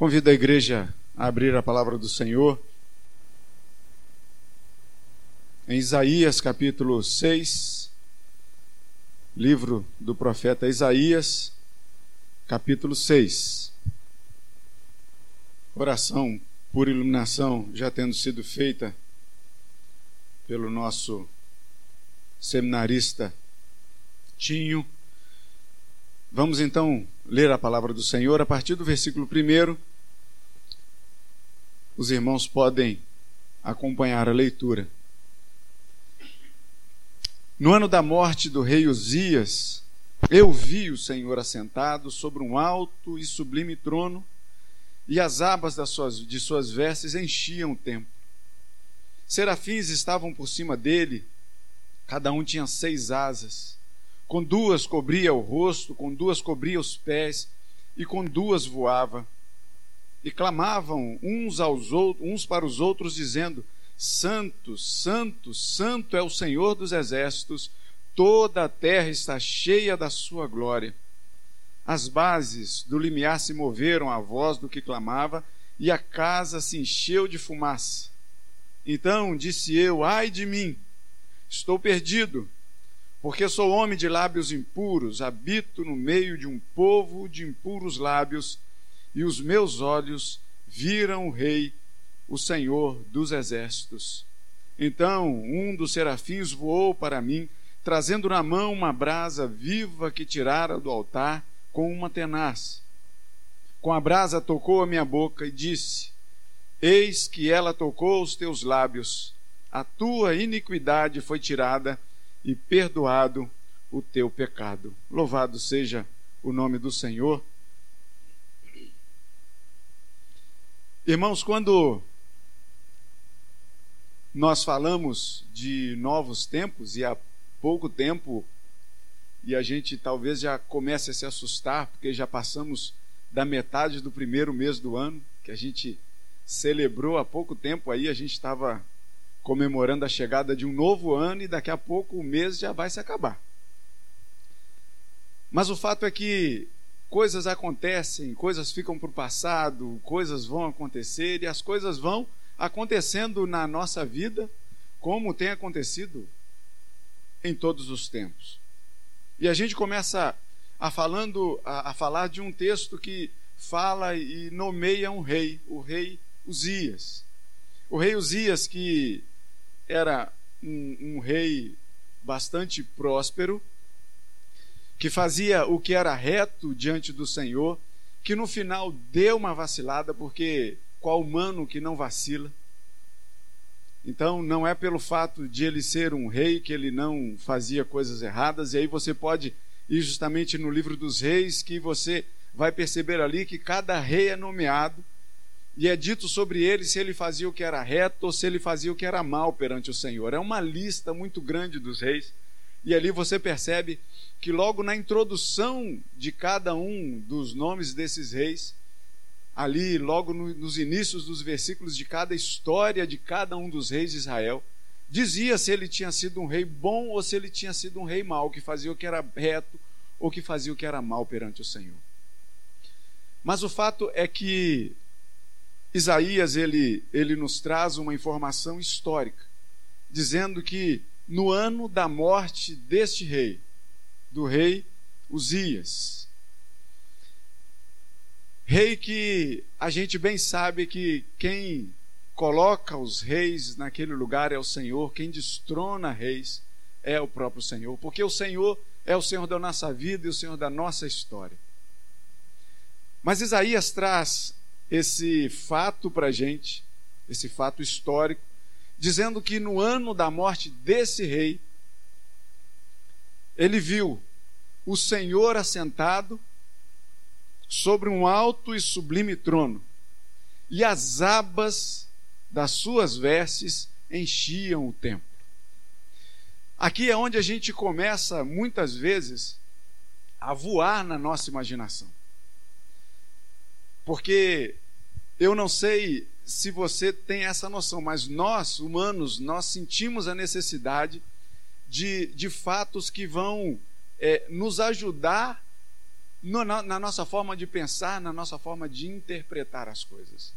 Convido a igreja a abrir a palavra do Senhor em Isaías capítulo 6, livro do profeta Isaías, capítulo 6. Oração por iluminação já tendo sido feita pelo nosso seminarista Tinho. Vamos então ler a palavra do Senhor a partir do versículo 1 os irmãos podem acompanhar a leitura. No ano da morte do rei Uzias, eu vi o Senhor assentado sobre um alto e sublime trono, e as abas suas, de suas vestes enchiam o templo. Serafins estavam por cima dele, cada um tinha seis asas. Com duas cobria o rosto, com duas cobria os pés, e com duas voava e clamavam uns aos outros, uns para os outros dizendo: Santo, santo, santo é o Senhor dos exércitos, toda a terra está cheia da sua glória. As bases do limiar se moveram à voz do que clamava, e a casa se encheu de fumaça. Então disse eu: Ai de mim, estou perdido, porque sou homem de lábios impuros, habito no meio de um povo de impuros lábios e os meus olhos viram o Rei, o Senhor dos exércitos. Então um dos serafins voou para mim, trazendo na mão uma brasa viva que tirara do altar com uma tenaz. Com a brasa tocou a minha boca e disse: Eis que ela tocou os teus lábios, a tua iniquidade foi tirada e perdoado o teu pecado. Louvado seja o nome do Senhor. Irmãos, quando nós falamos de novos tempos e há pouco tempo, e a gente talvez já comece a se assustar, porque já passamos da metade do primeiro mês do ano, que a gente celebrou há pouco tempo aí, a gente estava comemorando a chegada de um novo ano e daqui a pouco o mês já vai se acabar. Mas o fato é que coisas acontecem, coisas ficam para o passado, coisas vão acontecer e as coisas vão acontecendo na nossa vida como tem acontecido em todos os tempos. E a gente começa a falando a, a falar de um texto que fala e nomeia um rei, o rei Uzias. O rei Uzias que era um, um rei bastante próspero, que fazia o que era reto diante do Senhor, que no final deu uma vacilada, porque qual humano que não vacila? Então, não é pelo fato de ele ser um rei que ele não fazia coisas erradas, e aí você pode ir justamente no livro dos reis, que você vai perceber ali que cada rei é nomeado, e é dito sobre ele se ele fazia o que era reto ou se ele fazia o que era mal perante o Senhor. É uma lista muito grande dos reis, e ali você percebe que logo na introdução de cada um dos nomes desses reis, ali logo no, nos inícios dos versículos de cada história de cada um dos reis de Israel, dizia se ele tinha sido um rei bom ou se ele tinha sido um rei mau, que fazia o que era reto ou que fazia o que era mal perante o Senhor. Mas o fato é que Isaías ele, ele nos traz uma informação histórica, dizendo que no ano da morte deste rei, do rei Uzias. Rei que a gente bem sabe que quem coloca os reis naquele lugar é o Senhor, quem destrona reis é o próprio Senhor, porque o Senhor é o Senhor da nossa vida e o Senhor da nossa história. Mas Isaías traz esse fato para a gente, esse fato histórico, dizendo que no ano da morte desse rei, ele viu o Senhor assentado sobre um alto e sublime trono, e as abas das suas vestes enchiam o templo. Aqui é onde a gente começa, muitas vezes, a voar na nossa imaginação. Porque eu não sei se você tem essa noção, mas nós, humanos, nós sentimos a necessidade de, de fatos que vão é, nos ajudar no, na, na nossa forma de pensar, na nossa forma de interpretar as coisas.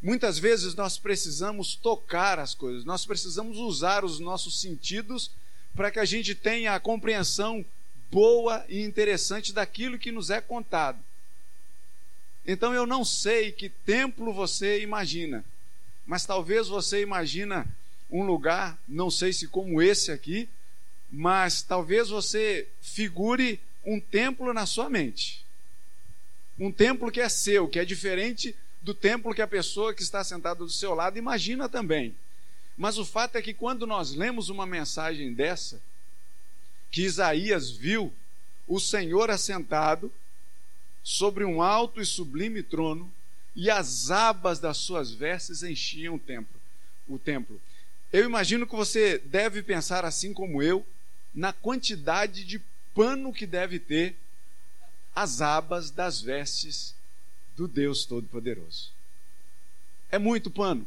Muitas vezes nós precisamos tocar as coisas, nós precisamos usar os nossos sentidos para que a gente tenha a compreensão boa e interessante daquilo que nos é contado. Então eu não sei que templo você imagina, mas talvez você imagina um lugar, não sei se como esse aqui, mas talvez você figure um templo na sua mente. Um templo que é seu, que é diferente do templo que a pessoa que está sentada do seu lado imagina também. Mas o fato é que quando nós lemos uma mensagem dessa, que Isaías viu o Senhor assentado sobre um alto e sublime trono, e as abas das suas vestes enchiam o templo. O templo. Eu imagino que você deve pensar assim como eu na quantidade de pano que deve ter as abas das vestes do Deus Todo-Poderoso. É muito pano.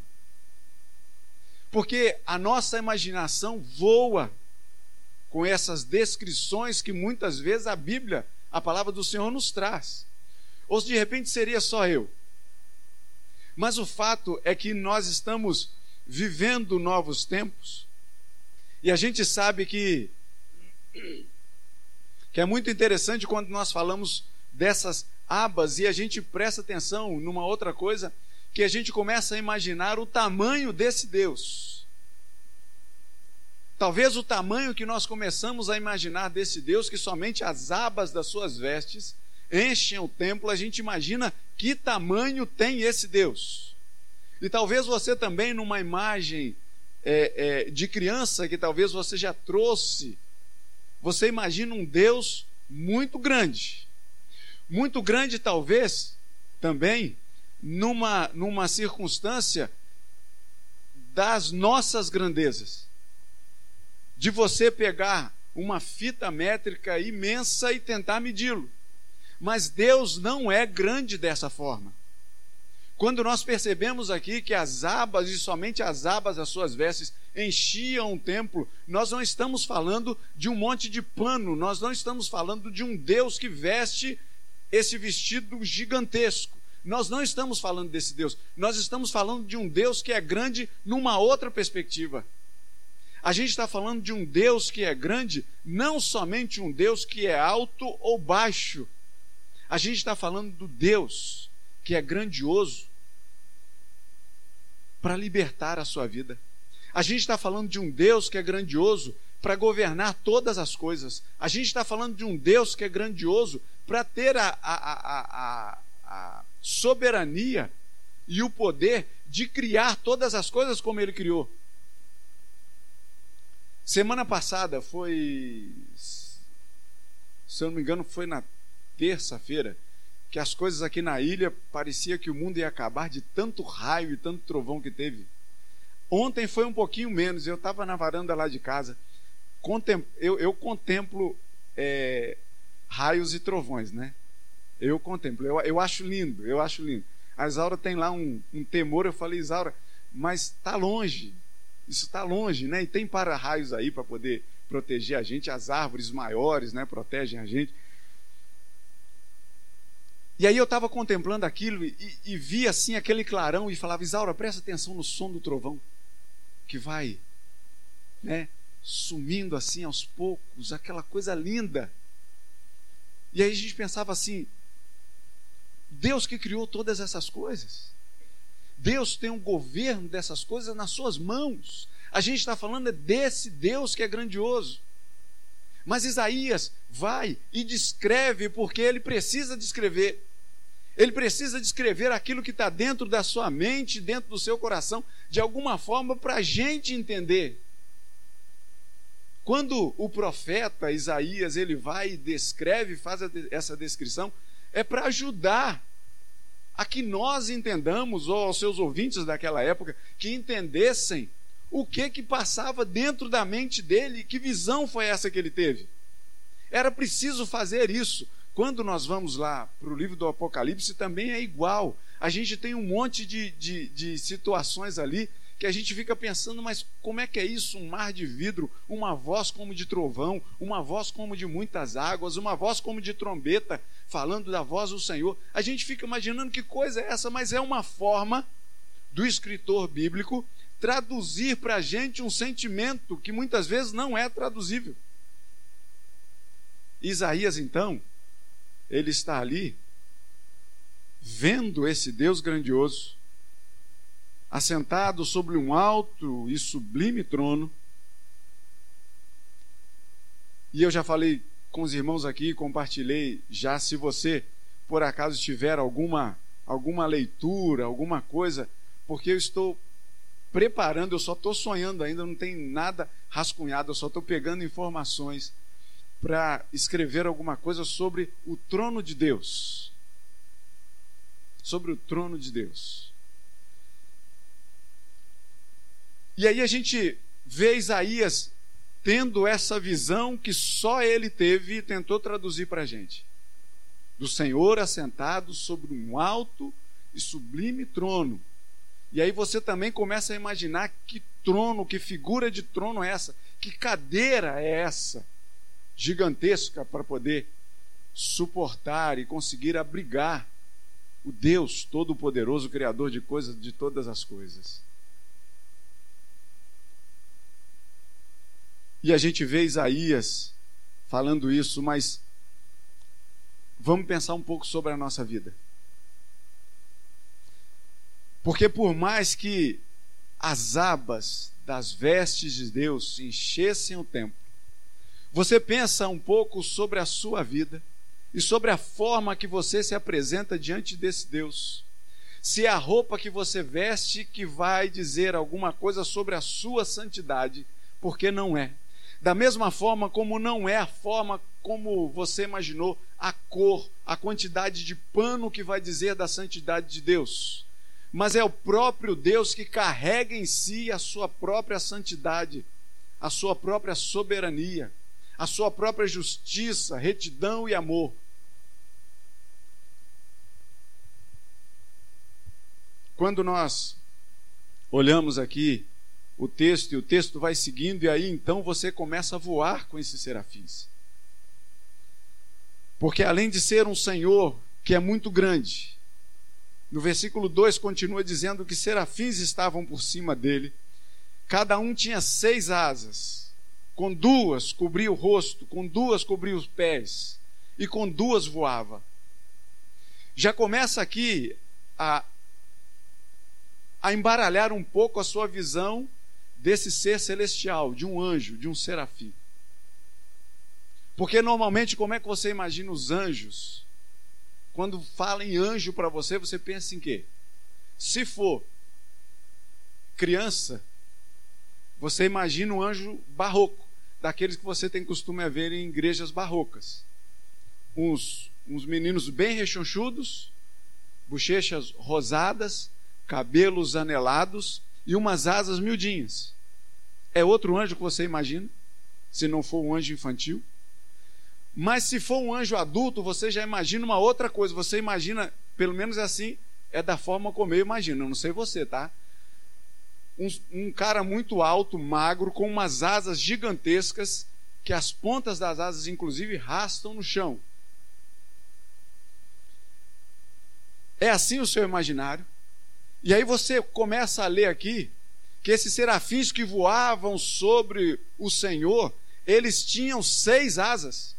Porque a nossa imaginação voa com essas descrições que muitas vezes a Bíblia, a palavra do Senhor, nos traz. Ou se de repente seria só eu. Mas o fato é que nós estamos vivendo novos tempos. E a gente sabe que que é muito interessante quando nós falamos dessas abas e a gente presta atenção numa outra coisa, que a gente começa a imaginar o tamanho desse Deus. Talvez o tamanho que nós começamos a imaginar desse Deus, que somente as abas das suas vestes enchem o templo, a gente imagina que tamanho tem esse Deus. E talvez você também, numa imagem é, é, de criança que talvez você já trouxe, você imagina um Deus muito grande muito grande, talvez, também, numa, numa circunstância das nossas grandezas. De você pegar uma fita métrica imensa e tentar medi-lo. Mas Deus não é grande dessa forma. Quando nós percebemos aqui que as abas, e somente as abas das suas vestes, enchiam o templo, nós não estamos falando de um monte de pano, nós não estamos falando de um Deus que veste esse vestido gigantesco. Nós não estamos falando desse Deus, nós estamos falando de um Deus que é grande numa outra perspectiva. A gente está falando de um Deus que é grande, não somente um Deus que é alto ou baixo. A gente está falando do Deus que é grandioso para libertar a sua vida. A gente está falando de um Deus que é grandioso para governar todas as coisas. A gente está falando de um Deus que é grandioso para ter a, a, a, a, soberania e o poder de criar todas as coisas como ele criou. Semana passada foi, se eu não me engano, foi na terça-feira, que as coisas aqui na ilha parecia que o mundo ia acabar de tanto raio e tanto trovão que teve. Ontem foi um pouquinho menos, eu estava na varanda lá de casa, eu, eu contemplo é, raios e trovões, né? Eu contemplo, eu, eu acho lindo, eu acho lindo. A Isaura tem lá um, um temor, eu falei, Isaura, mas está longe, isso está longe, né? E tem para-raios aí para poder proteger a gente, as árvores maiores, né? Protegem a gente. E aí eu estava contemplando aquilo e, e, vi assim aquele clarão e falava, Isaura, presta atenção no som do trovão, que vai, né? Sumindo assim aos poucos, aquela coisa linda. E aí a gente pensava assim: Deus que criou todas essas coisas. Deus tem um governo dessas coisas nas suas mãos. A gente está falando desse Deus que é grandioso. Mas Isaías vai e descreve, porque ele precisa descrever. Ele precisa descrever aquilo que está dentro da sua mente, dentro do seu coração, de alguma forma, para a gente entender. Quando o profeta Isaías ele vai e descreve, faz essa descrição, é para ajudar a que nós entendamos, ou aos seus ouvintes daquela época, que entendessem o que que passava dentro da mente dele, que visão foi essa que ele teve. Era preciso fazer isso. Quando nós vamos lá para o livro do Apocalipse, também é igual. A gente tem um monte de, de, de situações ali que a gente fica pensando, mas como é que é isso? Um mar de vidro, uma voz como de trovão, uma voz como de muitas águas, uma voz como de trombeta, falando da voz do Senhor. A gente fica imaginando que coisa é essa, mas é uma forma do escritor bíblico traduzir para a gente um sentimento que muitas vezes não é traduzível. Isaías, então, ele está ali, vendo esse Deus grandioso, assentado sobre um alto e sublime trono. E eu já falei com os irmãos aqui, compartilhei já, se você por acaso tiver alguma alguma leitura, alguma coisa, porque eu estou preparando, eu só estou sonhando ainda, não tem nada rascunhado, eu só estou pegando informações para escrever alguma coisa sobre o trono de Deus. Sobre o trono de Deus. E aí a gente vê Isaías tendo essa visão que só ele teve e tentou traduzir para a gente. Do Senhor assentado sobre um alto e sublime trono. E aí você também começa a imaginar que trono, que figura de trono é essa, que cadeira é essa, gigantesca para poder suportar e conseguir abrigar o Deus Todo-Poderoso, Criador de coisas, de todas as coisas. E a gente vê Isaías falando isso, mas vamos pensar um pouco sobre a nossa vida. Porque por mais que as abas das vestes de Deus enchessem o templo, você pensa um pouco sobre a sua vida e sobre a forma que você se apresenta diante desse Deus. Se é a roupa que você veste que vai dizer alguma coisa sobre a sua santidade, porque não é. Da mesma forma como não é a forma como você imaginou a cor, a quantidade de pano que vai dizer da santidade de Deus. Mas é o próprio Deus que carrega em si a sua própria santidade, a sua própria soberania, a sua própria justiça, retidão e amor. Quando nós olhamos aqui o texto e o texto vai seguindo, e aí então você começa a voar com esses serafins. Porque além de ser um Senhor que é muito grande, no versículo 2 continua dizendo que serafins estavam por cima dele, cada um tinha seis asas, com duas cobria o rosto, com duas cobria os pés, e com duas voava. Já começa aqui a, a embaralhar um pouco a sua visão desse ser celestial, de um anjo, de um serafim. Porque normalmente, como é que você imagina os anjos? Quando fala em anjo para você, você pensa em quê? Se for criança, você imagina um anjo barroco, daqueles que você tem costume a ver em igrejas barrocas. Uns, uns meninos bem rechonchudos, bochechas rosadas, cabelos anelados e umas asas miudinhas. É outro anjo que você imagina, se não for um anjo infantil. Mas se for um anjo adulto, você já imagina uma outra coisa. Você imagina, pelo menos assim, é da forma como eu imagino. Eu não sei você, tá? Um, um cara muito alto, magro, com umas asas gigantescas, que as pontas das asas, inclusive, rastam no chão. É assim o seu imaginário? E aí você começa a ler aqui que esses serafins que voavam sobre o Senhor, eles tinham seis asas.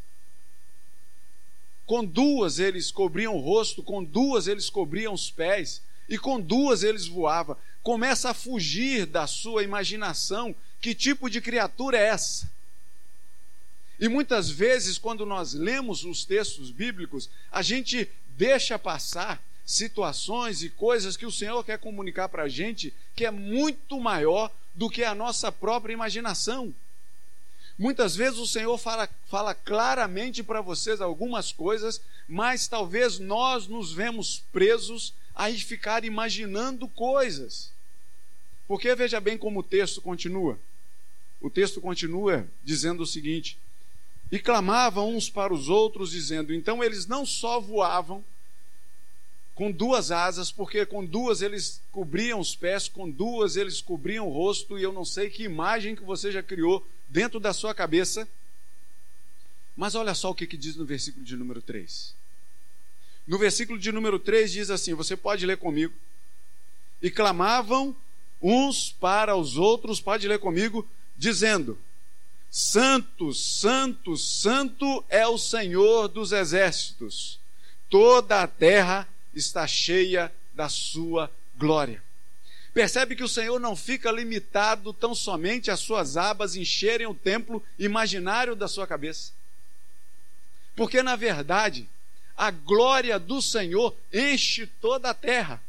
Com duas eles cobriam o rosto, com duas eles cobriam os pés, e com duas eles voavam. Começa a fugir da sua imaginação que tipo de criatura é essa. E muitas vezes, quando nós lemos os textos bíblicos, a gente deixa passar situações e coisas que o Senhor quer comunicar para a gente que é muito maior do que a nossa própria imaginação. Muitas vezes o Senhor fala, fala claramente para vocês algumas coisas, mas talvez nós nos vemos presos a ficar imaginando coisas. Porque veja bem como o texto continua. O texto continua dizendo o seguinte: E clamavam uns para os outros, dizendo: Então eles não só voavam, com duas asas, porque com duas eles cobriam os pés, com duas eles cobriam o rosto, e eu não sei que imagem que você já criou dentro da sua cabeça. Mas olha só o que, que diz no versículo de número 3. No versículo de número 3 diz assim: você pode ler comigo. E clamavam uns para os outros, pode ler comigo, dizendo: Santo, Santo, Santo é o Senhor dos exércitos, toda a terra está cheia da sua glória. Percebe que o Senhor não fica limitado tão somente às suas abas encherem o templo imaginário da sua cabeça. Porque, na verdade, a glória do Senhor enche toda a terra.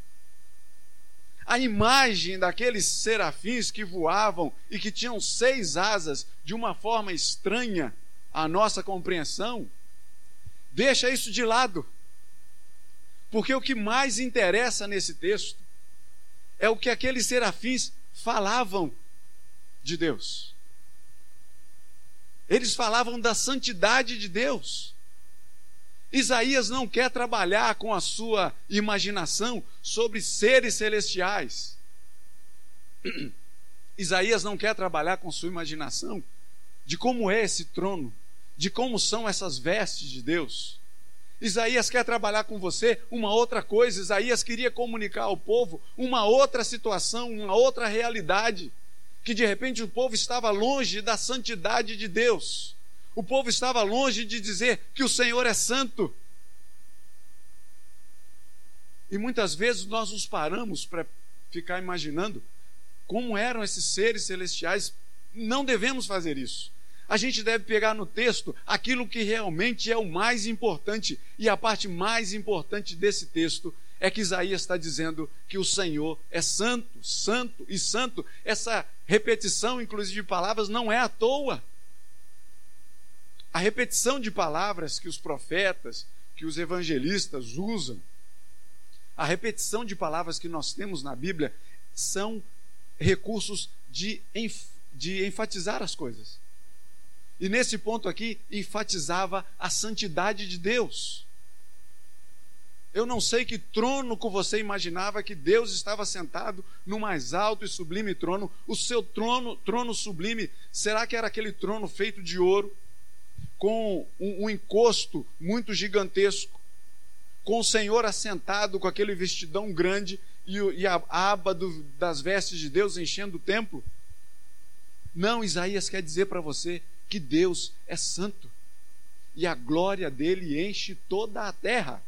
A imagem daqueles serafins que voavam e que tinham seis asas de uma forma estranha à nossa compreensão, deixa isso de lado. Porque o que mais interessa nesse texto é o que aqueles serafins falavam de Deus. Eles falavam da santidade de Deus. Isaías não quer trabalhar com a sua imaginação sobre seres celestiais. Isaías não quer trabalhar com sua imaginação de como é esse trono, de como são essas vestes de Deus. Isaías quer trabalhar com você uma outra coisa. Isaías queria comunicar ao povo uma outra situação, uma outra realidade. Que de repente o povo estava longe da santidade de Deus. O povo estava longe de dizer que o Senhor é santo. E muitas vezes nós nos paramos para ficar imaginando como eram esses seres celestiais. Não devemos fazer isso a gente deve pegar no texto aquilo que realmente é o mais importante. E a parte mais importante desse texto é que Isaías está dizendo que o Senhor é santo, santo e santo. Essa repetição, inclusive de palavras, não é à toa. A repetição de palavras que os profetas, que os evangelistas usam, a repetição de palavras que nós temos na Bíblia são recursos de, de enfatizar as coisas. E nesse ponto aqui, enfatizava a santidade de Deus. Eu não sei que trono que você imaginava que Deus estava sentado no mais alto e sublime trono. O seu trono, trono sublime, será que era aquele trono feito de ouro, com um, um encosto muito gigantesco, com o Senhor assentado com aquele vestidão grande e, e a aba do, das vestes de Deus enchendo o templo? Não, Isaías quer dizer para você que Deus é santo e a glória dele enche toda a terra.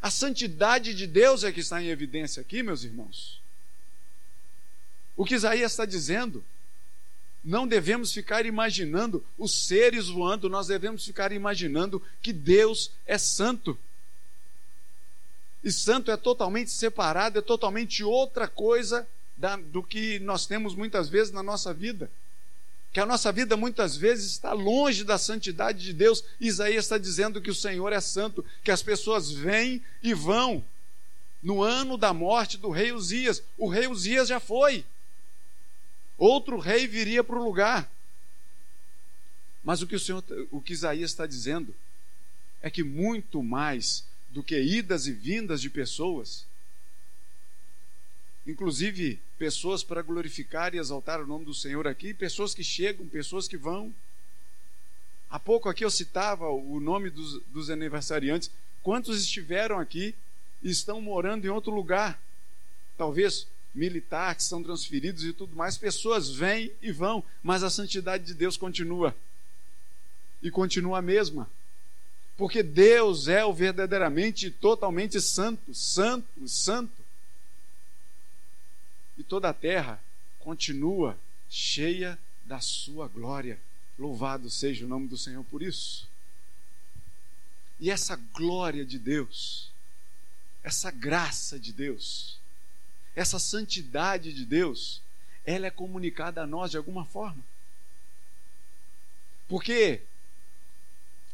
A santidade de Deus é que está em evidência aqui, meus irmãos. O que Isaías está dizendo, não devemos ficar imaginando os seres voando, nós devemos ficar imaginando que Deus é santo. E santo é totalmente separado, é totalmente outra coisa da, do que nós temos muitas vezes na nossa vida que a nossa vida muitas vezes está longe da santidade de Deus. Isaías está dizendo que o Senhor é santo, que as pessoas vêm e vão. No ano da morte do rei Uzias, o rei Uzias já foi. Outro rei viria para o lugar. Mas o que o Senhor, o que Isaías está dizendo é que muito mais do que idas e vindas de pessoas, inclusive pessoas para glorificar e exaltar o nome do Senhor aqui, pessoas que chegam, pessoas que vão. Há pouco aqui eu citava o nome dos, dos aniversariantes. Quantos estiveram aqui e estão morando em outro lugar? Talvez militares que são transferidos e tudo mais. Pessoas vêm e vão, mas a santidade de Deus continua. E continua a mesma. Porque Deus é o verdadeiramente totalmente santo, santo, santo e toda a terra continua cheia da sua glória. Louvado seja o nome do Senhor por isso. E essa glória de Deus, essa graça de Deus, essa santidade de Deus, ela é comunicada a nós de alguma forma. Porque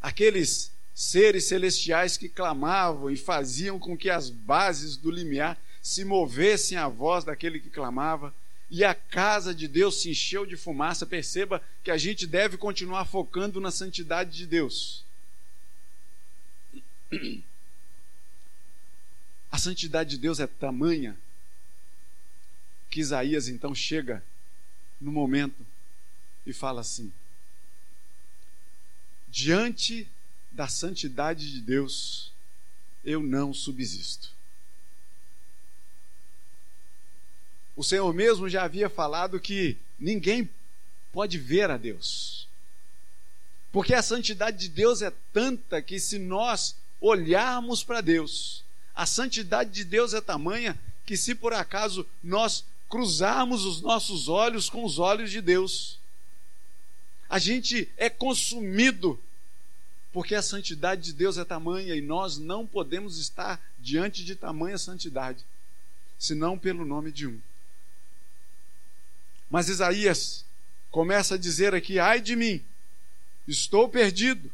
aqueles seres celestiais que clamavam e faziam com que as bases do limiar se movessem a voz daquele que clamava, e a casa de Deus se encheu de fumaça. Perceba que a gente deve continuar focando na santidade de Deus. A santidade de Deus é tamanha que Isaías então chega no momento e fala assim: diante da santidade de Deus, eu não subsisto. O Senhor mesmo já havia falado que ninguém pode ver a Deus. Porque a santidade de Deus é tanta que se nós olharmos para Deus, a santidade de Deus é tamanha que se por acaso nós cruzarmos os nossos olhos com os olhos de Deus, a gente é consumido, porque a santidade de Deus é tamanha e nós não podemos estar diante de tamanha santidade, senão pelo nome de um. Mas Isaías começa a dizer aqui: ai de mim, estou perdido,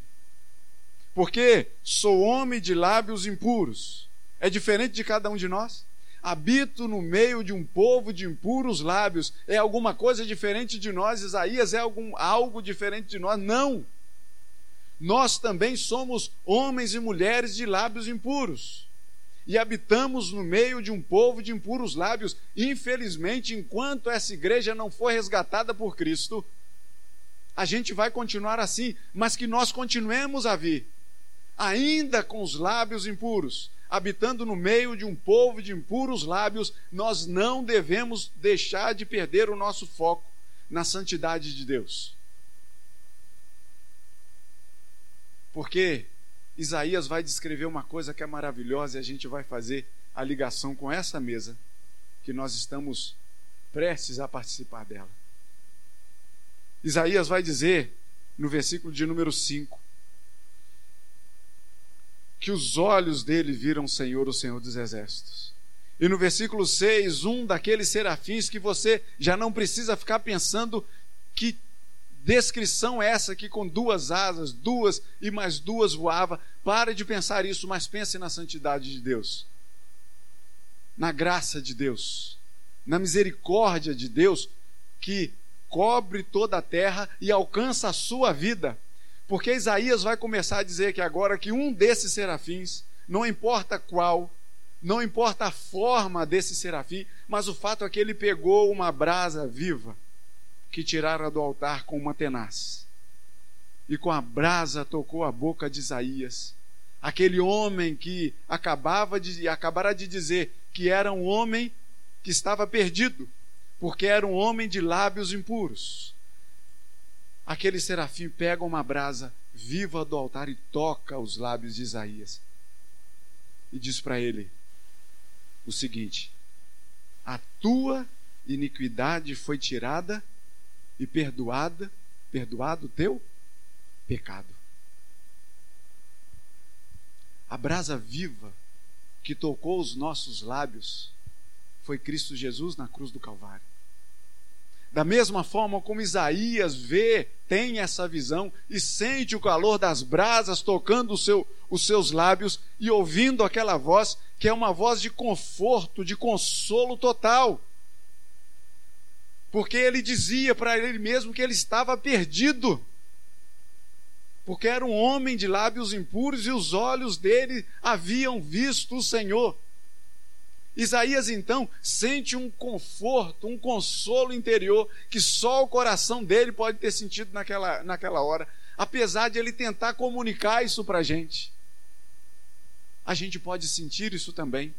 porque sou homem de lábios impuros. É diferente de cada um de nós? habito no meio de um povo de impuros lábios. É alguma coisa diferente de nós? Isaías é algum, algo diferente de nós? Não. Nós também somos homens e mulheres de lábios impuros. E habitamos no meio de um povo de impuros lábios. Infelizmente, enquanto essa igreja não for resgatada por Cristo, a gente vai continuar assim, mas que nós continuemos a vir, ainda com os lábios impuros, habitando no meio de um povo de impuros lábios, nós não devemos deixar de perder o nosso foco na santidade de Deus. Porque Isaías vai descrever uma coisa que é maravilhosa e a gente vai fazer a ligação com essa mesa que nós estamos prestes a participar dela. Isaías vai dizer no versículo de número 5: que os olhos dele viram o Senhor, o Senhor dos Exércitos. E no versículo 6, um daqueles serafins que você já não precisa ficar pensando que descrição é essa que com duas asas, duas e mais duas voava. Pare de pensar isso, mas pense na santidade de Deus, na graça de Deus, na misericórdia de Deus que cobre toda a terra e alcança a sua vida. Porque Isaías vai começar a dizer que agora que um desses serafins, não importa qual, não importa a forma desse serafim, mas o fato é que ele pegou uma brasa viva que tirara do altar com uma tenaz. E com a brasa tocou a boca de Isaías, aquele homem que acabava de acabara de dizer que era um homem que estava perdido, porque era um homem de lábios impuros aquele serafim pega uma brasa viva do altar e toca os lábios de Isaías. E diz para ele o seguinte: A tua iniquidade foi tirada e perdoada, perdoado o teu pecado. A brasa viva que tocou os nossos lábios foi Cristo Jesus na cruz do Calvário. Da mesma forma como Isaías vê, tem essa visão e sente o calor das brasas tocando seu, os seus lábios e ouvindo aquela voz, que é uma voz de conforto, de consolo total. Porque ele dizia para ele mesmo que ele estava perdido. Porque era um homem de lábios impuros e os olhos dele haviam visto o Senhor. Isaías então sente um conforto, um consolo interior que só o coração dele pode ter sentido naquela, naquela hora, apesar de ele tentar comunicar isso para a gente. A gente pode sentir isso também.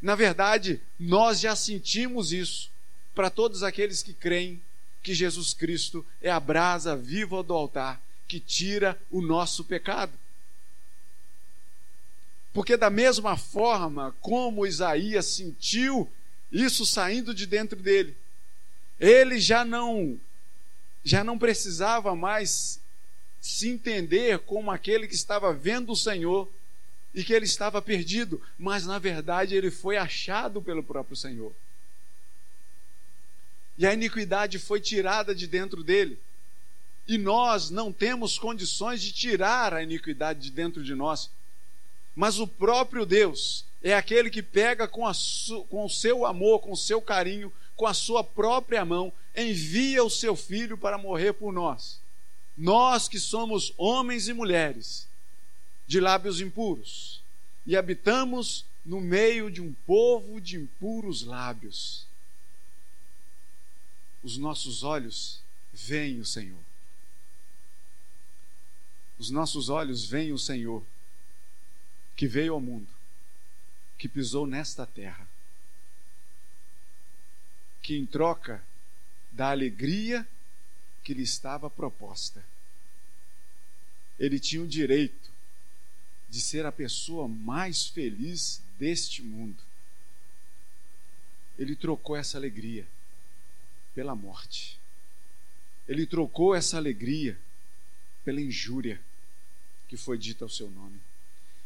Na verdade, nós já sentimos isso para todos aqueles que creem que Jesus Cristo é a brasa viva do altar que tira o nosso pecado. Porque, da mesma forma como Isaías sentiu isso saindo de dentro dele, ele já não já não precisava mais se entender como aquele que estava vendo o Senhor e que ele estava perdido, mas na verdade ele foi achado pelo próprio Senhor. E a iniquidade foi tirada de dentro dele. E nós não temos condições de tirar a iniquidade de dentro de nós. Mas o próprio Deus é aquele que pega com, com o seu amor, com o seu carinho, com a sua própria mão, envia o seu filho para morrer por nós. Nós que somos homens e mulheres de lábios impuros e habitamos no meio de um povo de impuros lábios. Os nossos olhos veem o Senhor. os nossos olhos veem o Senhor, que veio ao mundo, que pisou nesta terra, que em troca da alegria que lhe estava proposta, ele tinha o direito de ser a pessoa mais feliz deste mundo. Ele trocou essa alegria pela morte. Ele trocou essa alegria pela injúria que foi dita ao seu nome.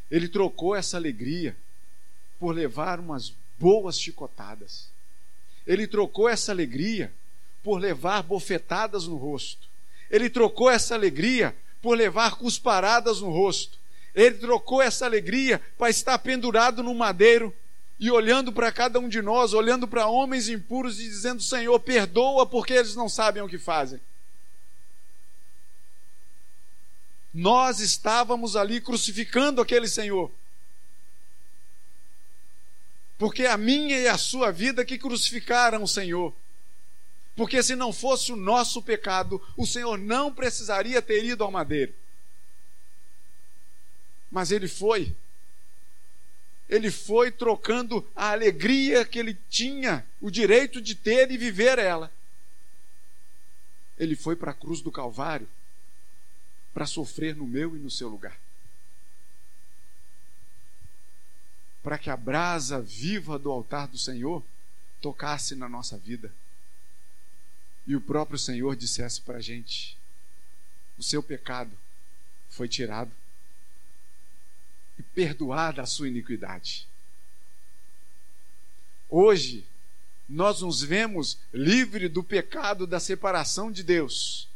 Ele trocou essa alegria por levar umas boas chicotadas. Ele trocou essa alegria por levar bofetadas no rosto. Ele trocou essa alegria por levar cusparadas no rosto. Ele trocou essa alegria para estar pendurado no madeiro e olhando para cada um de nós, olhando para homens impuros e dizendo: Senhor, perdoa porque eles não sabem o que fazem. Nós estávamos ali crucificando aquele Senhor. Porque a minha e a sua vida que crucificaram o Senhor. Porque se não fosse o nosso pecado, o Senhor não precisaria ter ido ao madeiro. Mas ele foi. Ele foi trocando a alegria que ele tinha, o direito de ter e viver ela. Ele foi para a cruz do Calvário para sofrer no meu e no seu lugar. Para que a brasa viva do altar do Senhor tocasse na nossa vida. E o próprio Senhor dissesse para a gente: o seu pecado foi tirado e perdoada a sua iniquidade. Hoje, nós nos vemos livre do pecado da separação de Deus.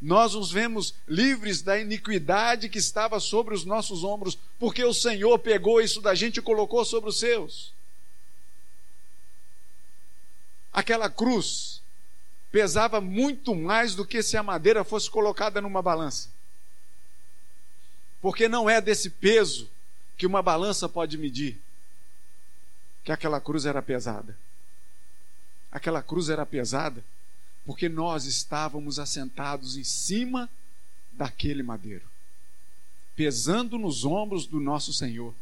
Nós nos vemos livres da iniquidade que estava sobre os nossos ombros, porque o Senhor pegou isso da gente e colocou sobre os seus. Aquela cruz pesava muito mais do que se a madeira fosse colocada numa balança. Porque não é desse peso que uma balança pode medir que aquela cruz era pesada. Aquela cruz era pesada porque nós estávamos assentados em cima daquele madeiro, pesando nos ombros do nosso Senhor,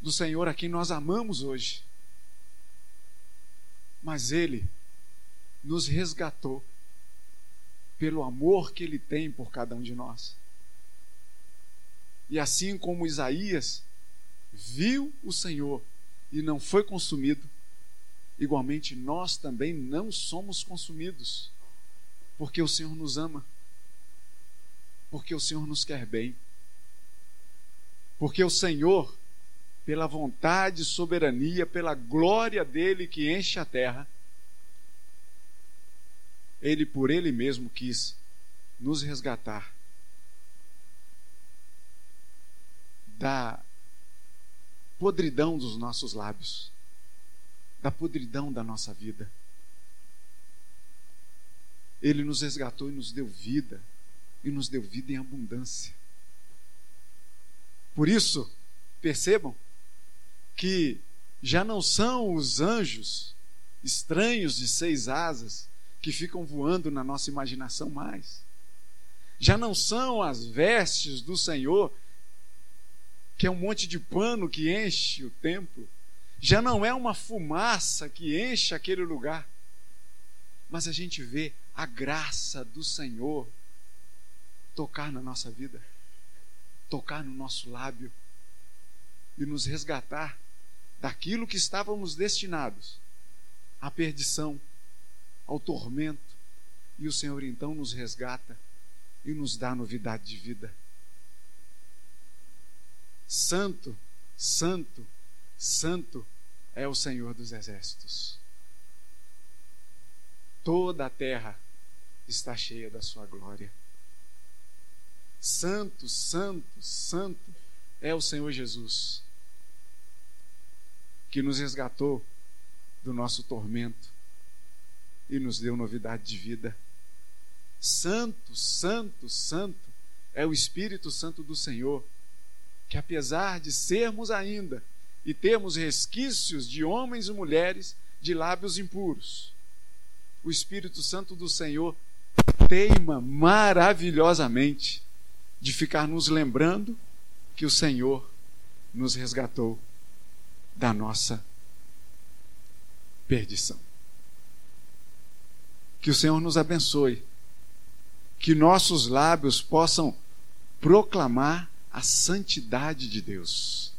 do Senhor a quem nós amamos hoje. Mas Ele nos resgatou pelo amor que Ele tem por cada um de nós. E assim como Isaías viu o Senhor e não foi consumido, igualmente nós também não somos consumidos, porque o Senhor nos ama, porque o Senhor nos quer bem, porque o Senhor, pela vontade, soberania, pela glória dele que enche a terra, ele por ele mesmo quis nos resgatar da podridão dos nossos lábios, da podridão da nossa vida. Ele nos resgatou e nos deu vida, e nos deu vida em abundância. Por isso, percebam que já não são os anjos estranhos de seis asas que ficam voando na nossa imaginação mais. Já não são as vestes do Senhor que é um monte de pano que enche o templo, já não é uma fumaça que enche aquele lugar, mas a gente vê a graça do Senhor tocar na nossa vida, tocar no nosso lábio e nos resgatar daquilo que estávamos destinados à perdição, ao tormento, e o Senhor então nos resgata e nos dá novidade de vida. Santo, Santo, Santo é o Senhor dos Exércitos. Toda a terra está cheia da Sua glória. Santo, Santo, Santo é o Senhor Jesus, que nos resgatou do nosso tormento e nos deu novidade de vida. Santo, Santo, Santo é o Espírito Santo do Senhor que apesar de sermos ainda e termos resquícios de homens e mulheres de lábios impuros, o Espírito Santo do Senhor teima maravilhosamente de ficar nos lembrando que o Senhor nos resgatou da nossa perdição. Que o Senhor nos abençoe, que nossos lábios possam proclamar a santidade de Deus,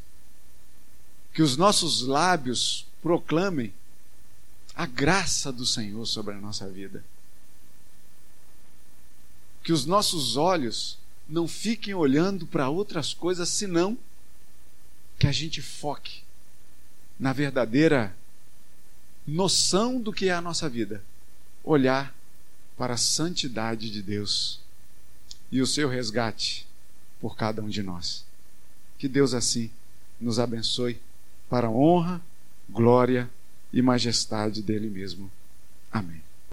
que os nossos lábios proclamem a graça do Senhor sobre a nossa vida. Que os nossos olhos não fiquem olhando para outras coisas senão que a gente foque na verdadeira noção do que é a nossa vida. Olhar para a santidade de Deus e o seu resgate por cada um de nós. Que Deus assim nos abençoe para a honra, glória e majestade dele mesmo. Amém.